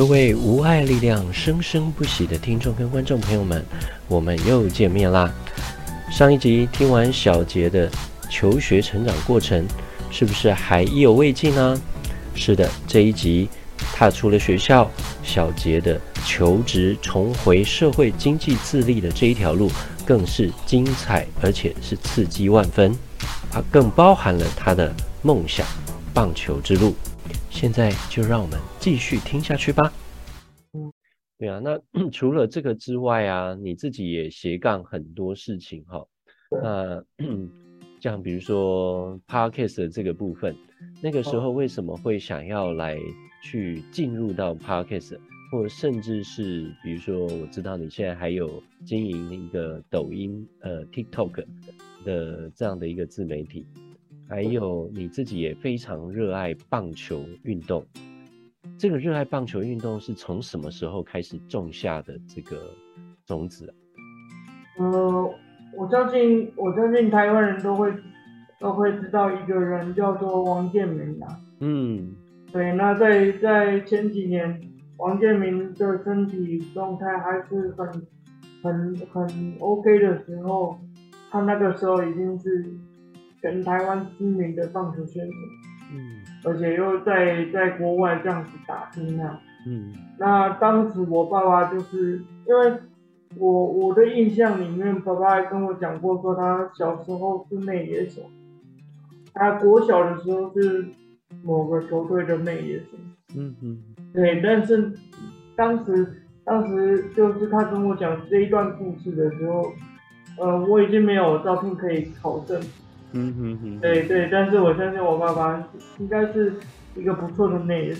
各位无爱力量生生不息的听众跟观众朋友们，我们又见面啦！上一集听完小杰的求学成长过程，是不是还意犹未尽呢？是的，这一集踏出了学校，小杰的求职、重回社会经济自立的这一条路，更是精彩，而且是刺激万分。它更包含了他的梦想——棒球之路。现在就让我们继续听下去吧。嗯，对啊，那 除了这个之外啊，你自己也斜杠很多事情哈。那 像比如说 Podcast 的这个部分，那个时候为什么会想要来去进入到 Podcast，或甚至是比如说，我知道你现在还有经营一个抖音呃 TikTok 的这样的一个自媒体。还有你自己也非常热爱棒球运动，这个热爱棒球运动是从什么时候开始种下的这个种子啊？呃，我相信我相信台湾人都会都会知道一个人叫做王建民啊。嗯，对，那在在前几年，王建民的身体状态还是很很很 OK 的时候，他那个时候已经是。全台湾知名的棒球选手，嗯，而且又在在国外这样子打拼啊，嗯，那当时我爸爸就是因为我我的印象里面，爸爸还跟我讲过，说他小时候是内野手，他国小的时候是某个球队的内野手，嗯嗯，对，但是当时当时就是他跟我讲这一段故事的时候，呃，我已经没有照片可以考证。嗯哼哼，对对，但是我相信我爸爸应该是一个不错的内人。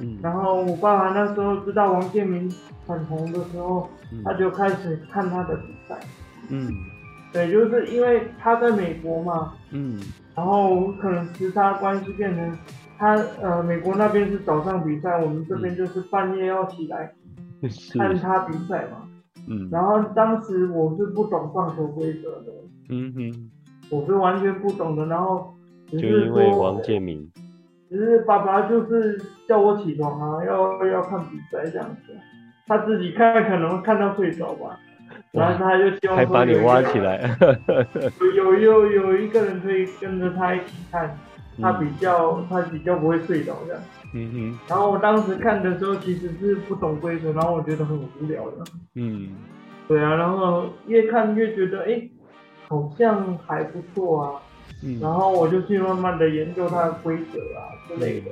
嗯，然后我爸爸那时候知道王建民很红的时候，嗯、他就开始看他的比赛。嗯，对，就是因为他在美国嘛。嗯，然后可能时差关系变成他呃美国那边是早上比赛，我们这边就是半夜要起来 看他比赛嘛。嗯，然后当时我是不懂棒球规则的。嗯哼。我是完全不懂的，然后就因为王建民，只是爸爸就是叫我起床啊，要要看比赛这样子，他自己看可能看到睡着吧，然后他就希望还把你挖起来，有有有，有一个人可以跟着他一起看，他比较、嗯、他比较不会睡着这样，嗯哼，然后我当时看的时候其实是不懂规则，然后我觉得很无聊的，嗯，对啊，然后越看越觉得哎。欸好像还不错啊，嗯，然后我就去慢慢的研究它的规则啊之类的，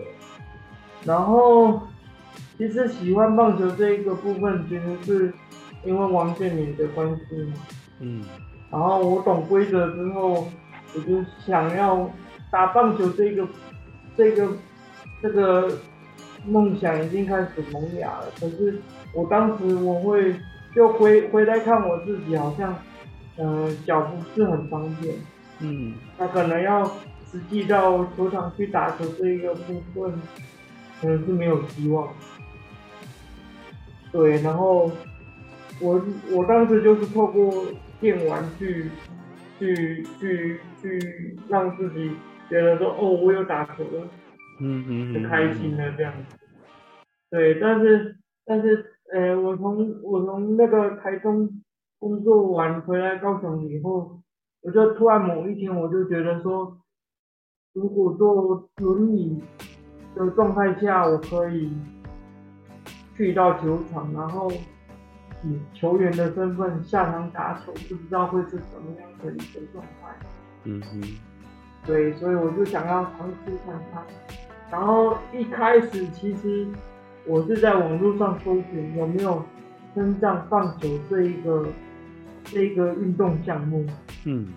然后其实喜欢棒球这一个部分，其实是因为王健林的关系嘛，嗯，然后我懂规则之后，我就想要打棒球这个这个这个梦想已经开始萌芽了，可是我当时我会就回回来看我自己，好像。嗯，脚不是很方便，嗯，他可能要实际到球场去打球这一个部分，可能是没有希望。对，然后我我当时就是透过电玩去去去去让自己觉得说，哦，我有打球了，嗯嗯，很开心的这样子。对，但是但是，呃，我从我从那个台中。工作完回来高雄以后，我就突然某一天我就觉得说，如果坐轮椅的状态下，我可以去到球场，然后以球员的身份下场打球，不知道会是什么样的一个状态。嗯哼。对，所以我就想要尝试看看。然后一开始其实我是在网络上搜寻有没有身障棒球这一个。这个运动项目，嗯，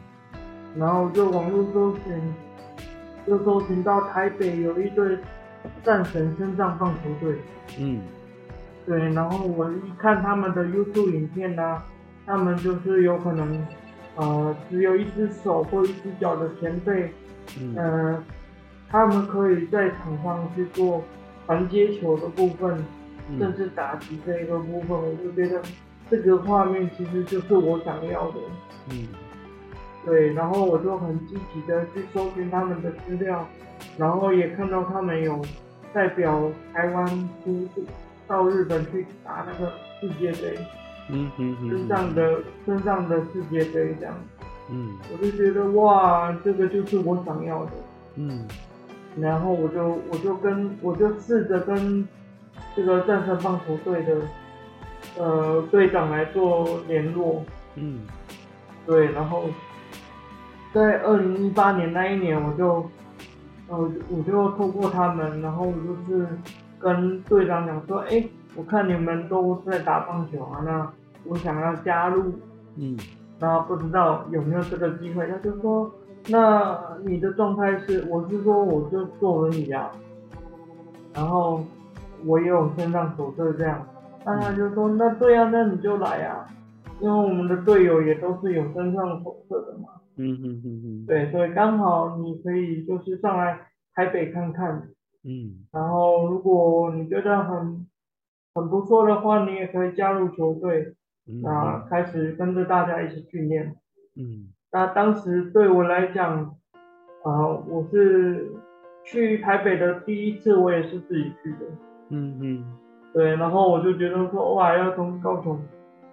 然后就网络搜寻，就搜寻到台北有一队战神身上棒球队，嗯，对，然后我一看他们的 YouTube 影片呢、啊，他们就是有可能，呃，只有一只手或一只脚的前辈，嗯、呃，他们可以在场上去做传接球的部分，嗯、甚至打击这一个部分，我就觉得。这个画面其实就是我想要的，嗯，对，然后我就很积极的去搜寻他们的资料，然后也看到他们有代表台湾出到日本去打那个世界杯，嗯身上的身上的世界杯这样，嗯，我就觉得哇，这个就是我想要的，嗯，然后我就我就跟我就试着跟这个战神棒球队的呃队长来做联络，嗯，对，然后在二零一八年那一年，我就呃我就透过他们，然后就是。跟队长讲说，哎、欸，我看你们都在打棒球啊，那我想要加入，嗯，然后不知道有没有这个机会，他就说，那你的状态是，我是说我就坐轮椅啊，然后我也有身上手册这样，那他就说，那对啊，那你就来啊，因为我们的队友也都是有身上手册的嘛，嗯嗯嗯嗯，对，所以刚好你可以就是上来台北看看。嗯，然后如果你觉得很很不错的话，你也可以加入球队，嗯，开始跟着大家一起训练。嗯，那当时对我来讲，啊、呃，我是去台北的第一次，我也是自己去的。嗯嗯，对，然后我就觉得说，哇，要从高雄，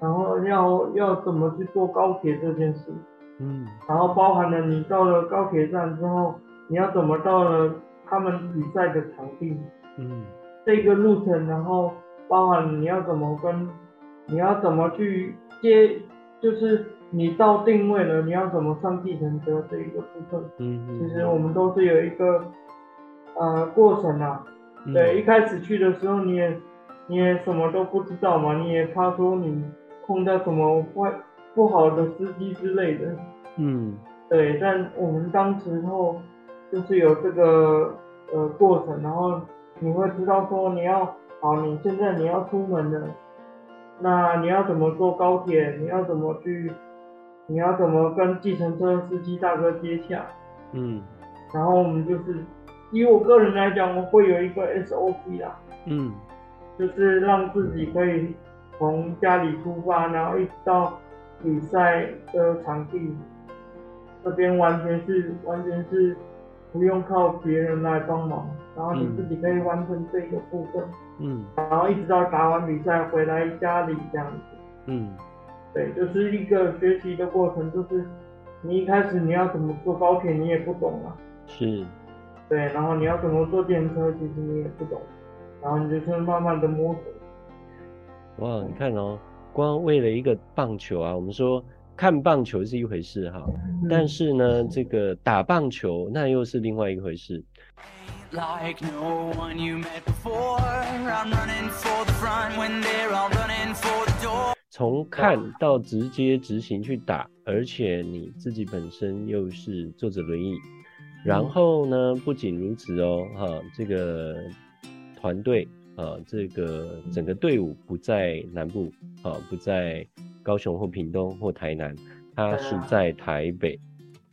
然后要要怎么去坐高铁这件事。嗯，然后包含了你到了高铁站之后，你要怎么到了。他们比赛的场地，嗯，这个路程，然后包含你要怎么跟，你要怎么去接，就是你到定位了，你要怎么上计程车这一个部分，嗯嗯，其实我们都是有一个呃过程啊，嗯、对，一开始去的时候你也你也什么都不知道嘛，你也怕说你碰到什么坏不好的司机之类的，嗯，对，但我们当时候。就是有这个呃过程，然后你会知道说你要好，你现在你要出门了，那你要怎么坐高铁？你要怎么去？你要怎么跟计程车司机大哥接洽？嗯，然后我们就是以我个人来讲，我会有一个 SOP 啦，嗯，就是让自己可以从家里出发，然后一直到比赛的场地这边，完全是完全是。不用靠别人来帮忙，然后你自己可以完成这个部分，嗯，然后一直到打完比赛回来家里这样子，嗯，对，就是一个学习的过程，就是你一开始你要怎么坐高铁你也不懂啊，是，对，然后你要怎么坐电车其实你也不懂，然后你就是慢慢的摸索。哇，你看哦，光为了一个棒球啊，我们说。看棒球是一回事哈，但是呢，这个打棒球那又是另外一回事。从看到直接执行去打，而且你自己本身又是坐着轮椅，然后呢，不仅如此哦，哈，这个团队啊，这个整个队伍不在南部啊，不在。高雄或屏东或台南，他是在台北。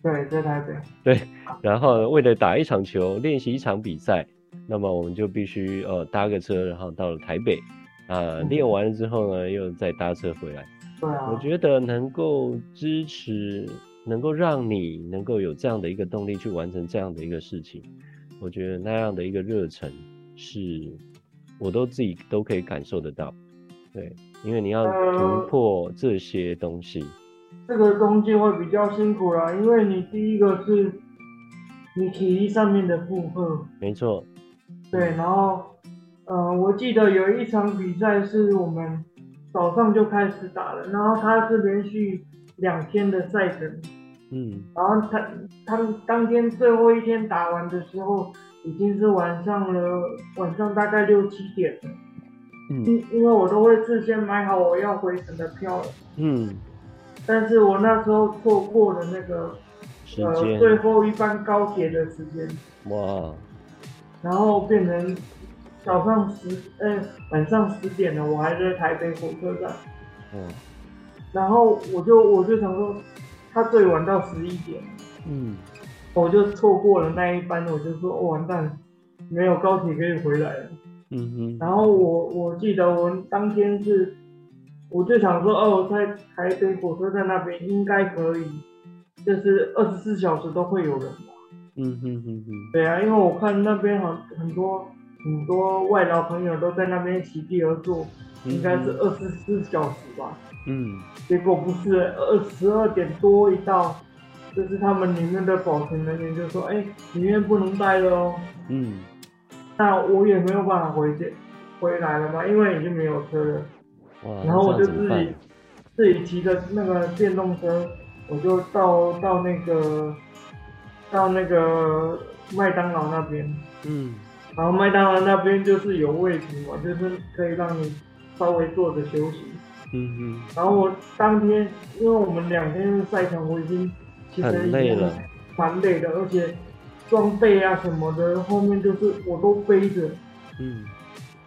对，在台北。对，然后为了打一场球，练习一场比赛，那么我们就必须呃搭个车，然后到了台北，啊、呃，练完了之后呢，又再搭车回来。对啊。我觉得能够支持，能够让你能够有这样的一个动力去完成这样的一个事情，我觉得那样的一个热忱是，我都自己都可以感受得到。对。因为你要突破这些东西，呃，这个东西会比较辛苦啦。因为你第一个是你体力上面的负荷，没错。对，然后，呃，我记得有一场比赛是我们早上就开始打了，然后他是连续两天的赛程，嗯，然后他他们当天最后一天打完的时候，已经是晚上了，晚上大概六七点了。嗯，因因为我都会事先买好我要回程的票了。嗯，但是我那时候错过了那个呃最后一班高铁的时间。哇！然后变成早上十晚上十点了，我还在台北火车站。嗯。然后我就我就想说，他最晚到十一点。嗯。我就错过了那一班，我就说，哦，完蛋，没有高铁可以回来了。嗯哼，然后我我记得我当天是，我就想说哦，在台北火车站那边应该可以，就是二十四小时都会有人吧。嗯哼哼哼。对啊，因为我看那边很很多很多外劳朋友都在那边席地而坐，嗯、应该是二十四小时吧。嗯，结果不是二十二点多一到，就是他们里面的保全人员就说：“哎、欸，里面不能待了哦。”嗯，那我也没有办法回去回来了嘛，因为已经没有车了。哇，然后我就自己自己骑着那个电动车，我就到到那个到那个麦当劳那边。嗯，然后麦当劳那边就是有位置嘛，就是可以让你稍微坐着休息。嗯嗯，然后我当天，因为我们两天的赛程，我已经其实已经蛮累了，蛮累的，而且装备啊什么的，后面就是我都背着，嗯，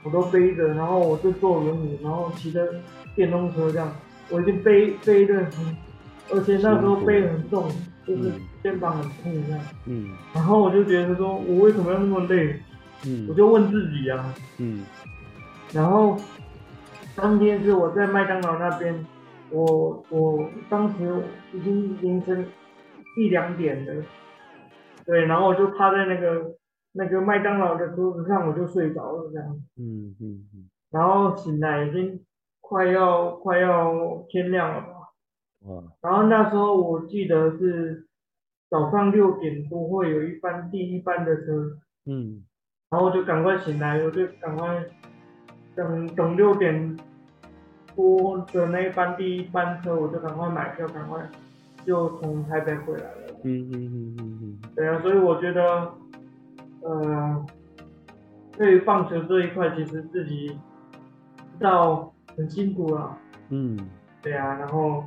我都背着，然后我就坐轮椅，然后骑着电动车这样，我已经背背的很，而且那时候背很重，就是肩膀很痛这样，嗯，然后我就觉得说，我为什么要那么累？嗯，我就问自己啊，嗯，然后。当天是我在麦当劳那边，我我当时已经凌晨一两点的，对，然后我就趴在那个那个麦当劳的桌子上，我就睡着了这样，嗯嗯。嗯，然后醒来已经快要快要天亮了吧，哇，然后那时候我记得是早上六点多会有一班第一班的车，嗯，然后我就赶快醒来，我就赶快等等六点。多的那一班第一班车，我就赶快买票，赶快就从台北回来了。嗯嗯嗯嗯嗯。对啊，所以我觉得，呃，对于棒球这一块，其实自己知道很辛苦了。嗯。对啊，然后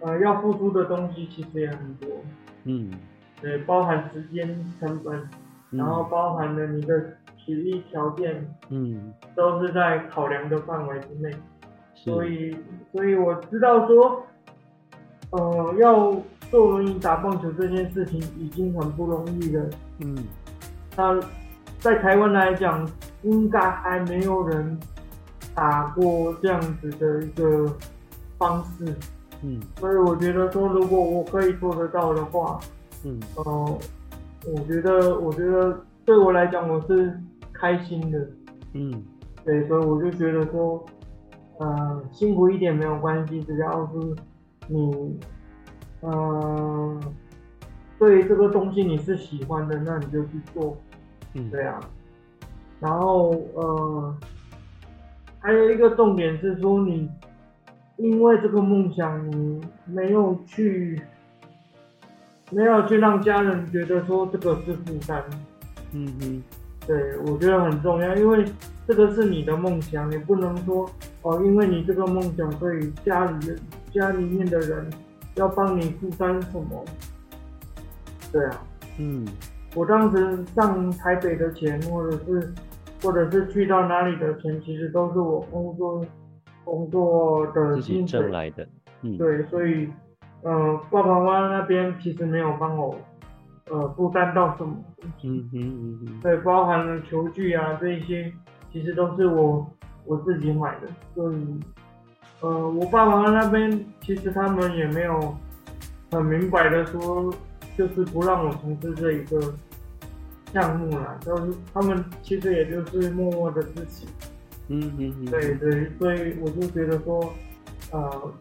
呃，要付出的东西其实也很多。嗯。对，包含时间成本，嗯、然后包含了你的体力条件，嗯，都是在考量的范围之内。所以，所以我知道说，呃，要坐轮椅打棒球这件事情已经很不容易了。嗯，那在台湾来讲，应该还没有人打过这样子的一个方式。嗯，所以我觉得说，如果我可以做得到的话，嗯，呃，我觉得，我觉得对我来讲，我是开心的。嗯，对，所以我就觉得说。呃，辛苦一点没有关系，只要是你，呃，对这个东西你是喜欢的，那你就去做，嗯，对啊。然后呃，还有一个重点是说，你因为这个梦想，你没有去，没有去让家人觉得说这个是负担，嗯嗯。对，我觉得很重要，因为这个是你的梦想，你不能说哦，因为你这个梦想，所以家里的家里面的人要帮你负担什么？对啊，嗯，我当时上台北的钱，或者是或者是去到哪里的钱，其实都是我工作工作的薪水挣来的，嗯，对，所以呃，爸爸妈妈那边其实没有帮我。呃，负担到什么？嗯嗯嗯嗯，对，包含了球具啊，这一些其实都是我我自己买的。所以，呃，我爸爸那边其实他们也没有很明白的说，就是不让我从事这一个项目啦，就是他们其实也就是默默的支持。嗯嗯嗯，对对，所以我就觉得说，呃，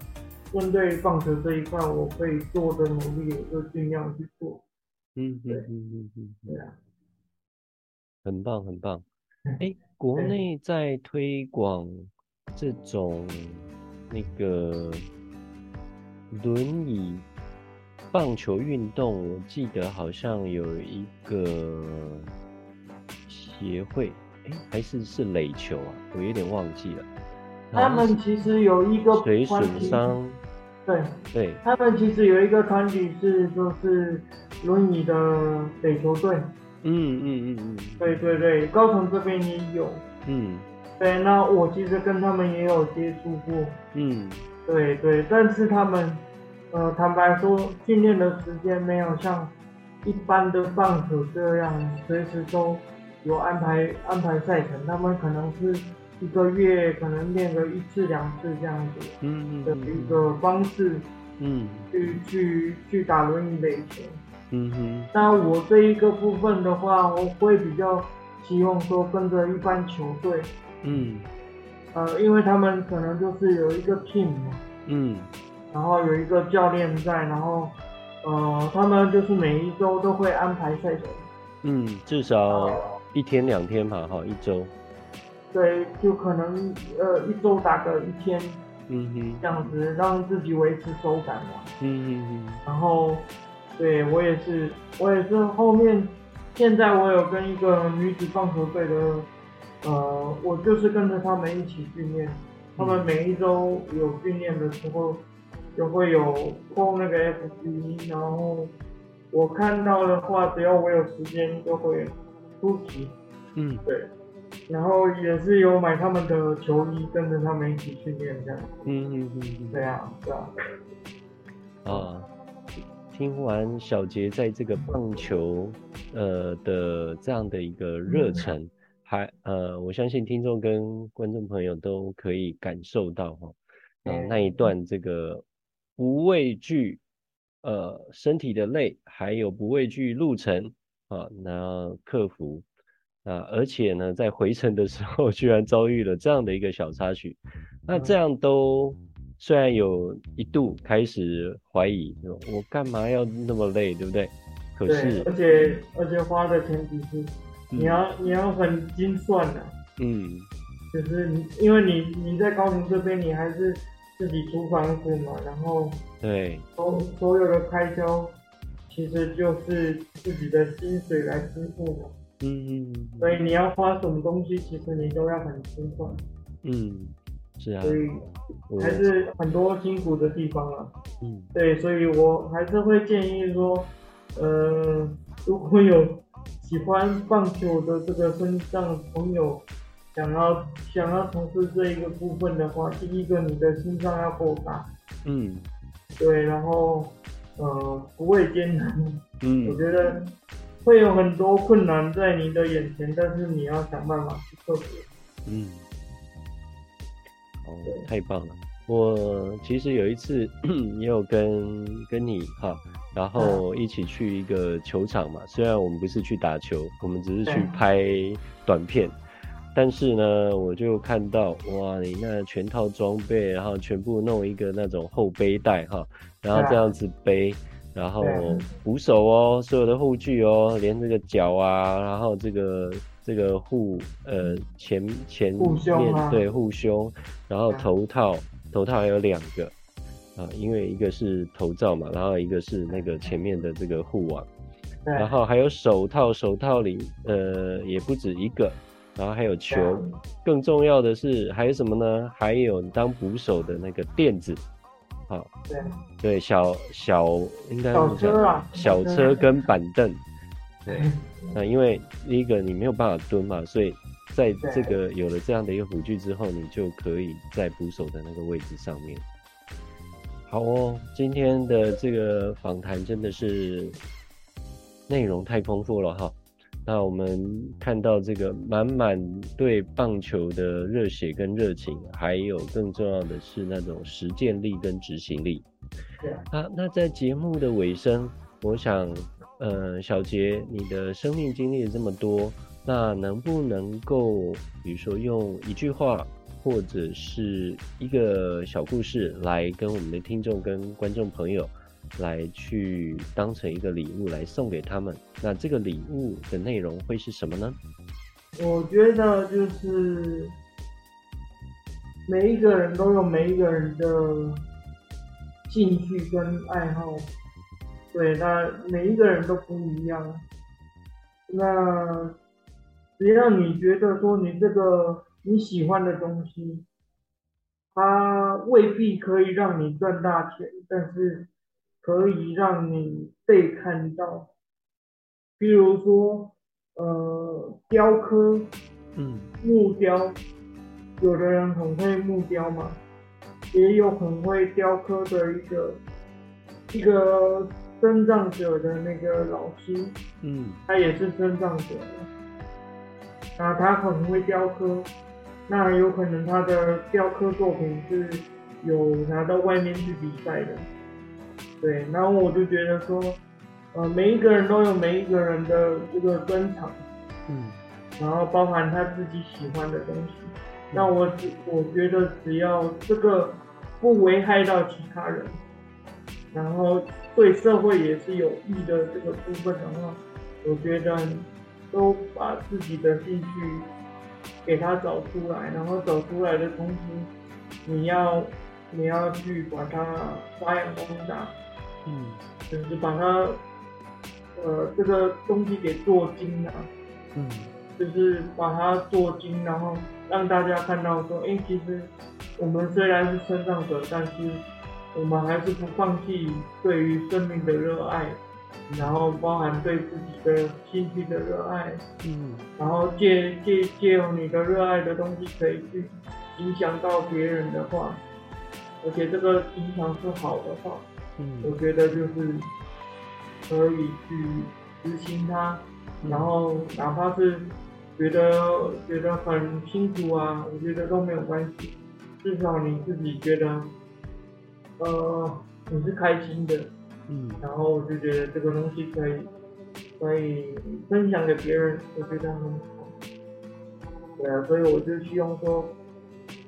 针对棒球这一块，我可以做的努力，我就尽量去做。嗯嗯嗯嗯对啊，很棒很棒。哎，国内在推广这种那个轮椅棒球运动，我记得好像有一个协会，哎，还是是垒球啊，我有点忘记了。他们其实有一个水损伤。对。对，他们其实有一个团体是就是轮椅的垒球队，嗯嗯嗯嗯，对对对，高雄这边也有，嗯，对，那我其实跟他们也有接触过，嗯，对对，但是他们，呃，坦白说，训练的时间没有像一般的棒球这样随时都有安排安排赛程，他们可能是。一个月可能练个一次两次这样子，嗯的一个方式，嗯，去去去打轮椅垒球，嗯哼。那我这一个部分的话，我会比较希望说跟着一般球队，嗯，呃，因为他们可能就是有一个 team 嘛，嗯，然后有一个教练在，然后，呃，他们就是每一周都会安排赛程，嗯，至少一天两天吧，哈，一周，对，就可能呃一周打个一天，嗯哼，这样子让自己维持手感嘛，嗯哼哼，然后，对我也是，我也是后面。现在我有跟一个女子棒球队的，呃，我就是跟着他们一起训练。他们每一周有训练的时候，就会有碰那个 FB，然后我看到的话，只要我有时间就会出席。嗯，对。然后也是有买他们的球衣，跟着他们一起训练这样。嗯嗯嗯，对啊，对啊。啊。听完小杰在这个棒球，呃的这样的一个热忱，还呃，我相信听众跟观众朋友都可以感受到哈，呃，那一段这个不畏惧呃身体的累，还有不畏惧路程啊，那克服啊，而且呢，在回程的时候居然遭遇了这样的一个小插曲，那这样都。虽然有一度开始怀疑，我干嘛要那么累，对不对？可是，而且而且花的前提是，你要、嗯、你要很精算的，嗯，就是你因为你你在高雄这边，你还是自己租房子嘛，然后对，所所有的开销其实就是自己的薪水来支付嘛，嗯嗯，所以你要花什么东西，其实你都要很精算，嗯。是啊，所以还是很多辛苦的地方啊。嗯，对，所以我还是会建议说，呃，如果有喜欢棒球的这个身上朋友，想要想要从事这一个部分的话，第一个你的心脏要够大。嗯，对，然后呃不畏艰难。嗯，我觉得会有很多困难在你的眼前，但是你要想办法去克服。嗯。哦，太棒了！我其实有一次 也有跟跟你哈，然后一起去一个球场嘛。虽然我们不是去打球，我们只是去拍短片，但是呢，我就看到哇，你那全套装备，然后全部弄一个那种后背带哈，然后这样子背，然后扶手哦，所有的护具哦，连这个脚啊，然后这个。这个护呃前前面、啊、对护胸，然后头套头套还有两个啊，因为一个是头罩嘛，然后一个是那个前面的这个护网，然后还有手套，手套里呃也不止一个，然后还有球，更重要的是还有什么呢？还有当捕手的那个垫子，好，对对小小应该小车啊，小车跟板凳。对，那因为第一个你没有办法蹲嘛，所以在这个有了这样的一个辅具之后，你就可以在捕手的那个位置上面。好哦，今天的这个访谈真的是内容太丰富了哈。那我们看到这个满满对棒球的热血跟热情，还有更重要的是那种实践力跟执行力。对啊，那在节目的尾声，我想。呃，小杰，你的生命经历了这么多，那能不能够，比如说用一句话或者是一个小故事来跟我们的听众跟观众朋友来去当成一个礼物来送给他们？那这个礼物的内容会是什么呢？我觉得就是每一个人都有每一个人的兴趣跟爱好。对，那每一个人都不一样。那只要你觉得说你这个你喜欢的东西，它未必可以让你赚大钱，但是可以让你被看到。比如说，呃，雕刻，嗯，木雕，有的人很会木雕嘛，也有很会雕刻的一个一个。身障者的那个老师，嗯，他也是身障者，那他很会雕刻，那有可能他的雕刻作品是有拿到外面去比赛的，对，然后我就觉得说，呃，每一个人都有每一个人的这个专长，嗯，然后包含他自己喜欢的东西。那我只我觉得只要这个不危害到其他人，然后对社会也是有益的这个部分的话，我觉得都把自己的兴趣给他找出来，然后找出来的同时，你要你要去把它发扬光大，嗯，就是把它呃这个东西给做精了，嗯，就是把它做精，然后让大家看到说，哎，其实我们虽然是身障者，但是我们还是不放弃对于生命的热爱。然后包含对自己的兴趣的热爱，嗯，然后借借借用你的热爱的东西，可以去影响到别人的话，而且这个影响是好的话，嗯，我觉得就是可以去执行它，然后哪怕是觉得觉得很辛苦啊，我觉得都没有关系，至少你自己觉得，呃，你是开心的。嗯，然后我就觉得这个东西可以可以分享给别人，我觉得很好。对啊，所以我就希望说，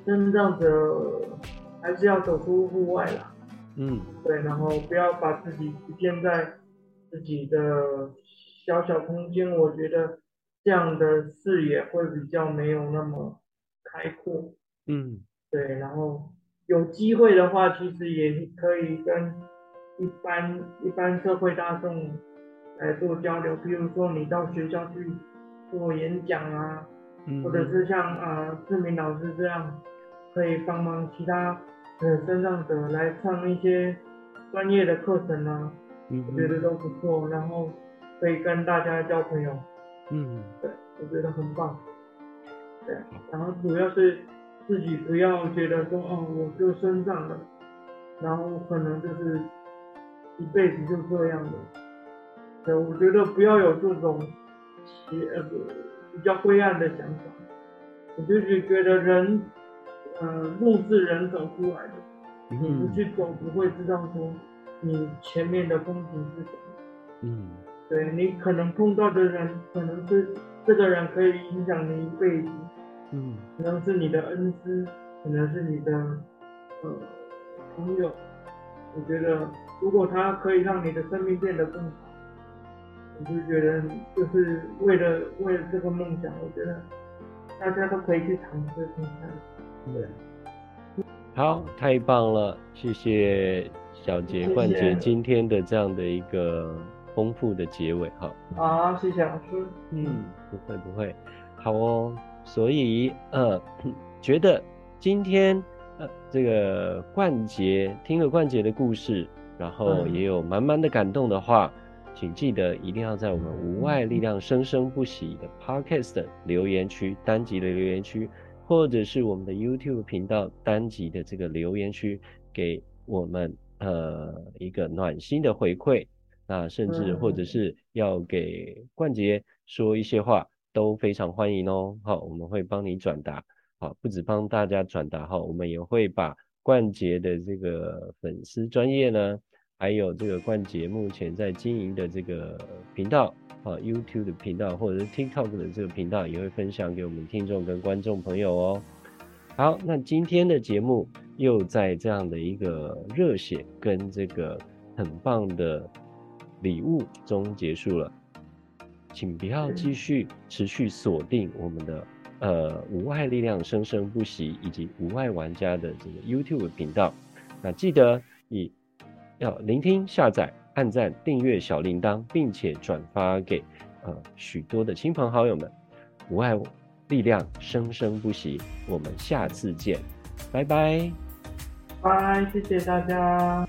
真正的还是要走出户外啦。嗯，对，然后不要把自己局限在自己的小小空间，我觉得这样的视野会比较没有那么开阔。嗯，对，然后有机会的话，其实也可以跟。一般一般社会大众来做交流，比如说你到学校去做演讲啊，嗯、或者是像啊志明老师这样，可以帮忙其他呃身障者来上一些专业的课程啊，嗯、我觉得都不错，然后可以跟大家交朋友，嗯，对，我觉得很棒，对，然后主要是自己不要觉得说哦，我就身障了，然后可能就是。一辈子就这样的，对，我觉得不要有这种邪呃比较灰暗的想法。我就是觉得人，呃，路是人走出来的，你不去走不会知道说你前面的风景是什么。嗯，对，你可能碰到的人，可能是这个人可以影响你一辈子。嗯，可能是你的恩师，可能是你的呃朋友。我觉得。如果它可以让你的生命变得更好，我就觉得就是为了为了这个梦想，我觉得大家都可以去尝试看看。对，好，太棒了，谢谢小杰冠杰今天的这样的一个丰富的结尾哈。好，谢谢老师。嗯，不会不会，好哦。所以呃，觉得今天呃这个冠杰听了冠杰的故事。然后也有满满的感动的话，请记得一定要在我们无外力量生生不息的 Podcast 留言区单集的留言区，或者是我们的 YouTube 频道单集的这个留言区，给我们呃一个暖心的回馈，那甚至或者是要给冠杰说一些话，都非常欢迎哦。好，我们会帮你转达，好，不止帮大家转达哈，我们也会把。冠杰的这个粉丝专业呢，还有这个冠杰目前在经营的这个频道啊，YouTube 的频道或者是 TikTok 的这个频道，也会分享给我们听众跟观众朋友哦。好，那今天的节目又在这样的一个热血跟这个很棒的礼物中结束了，请不要继续持续锁定我们的。呃，无碍力量生生不息，以及无碍玩家的这个 YouTube 频道，那记得你要聆听、下载、按赞、订阅小铃铛，并且转发给呃许多的亲朋好友们。无碍力量生生不息，我们下次见，拜拜，拜，谢谢大家。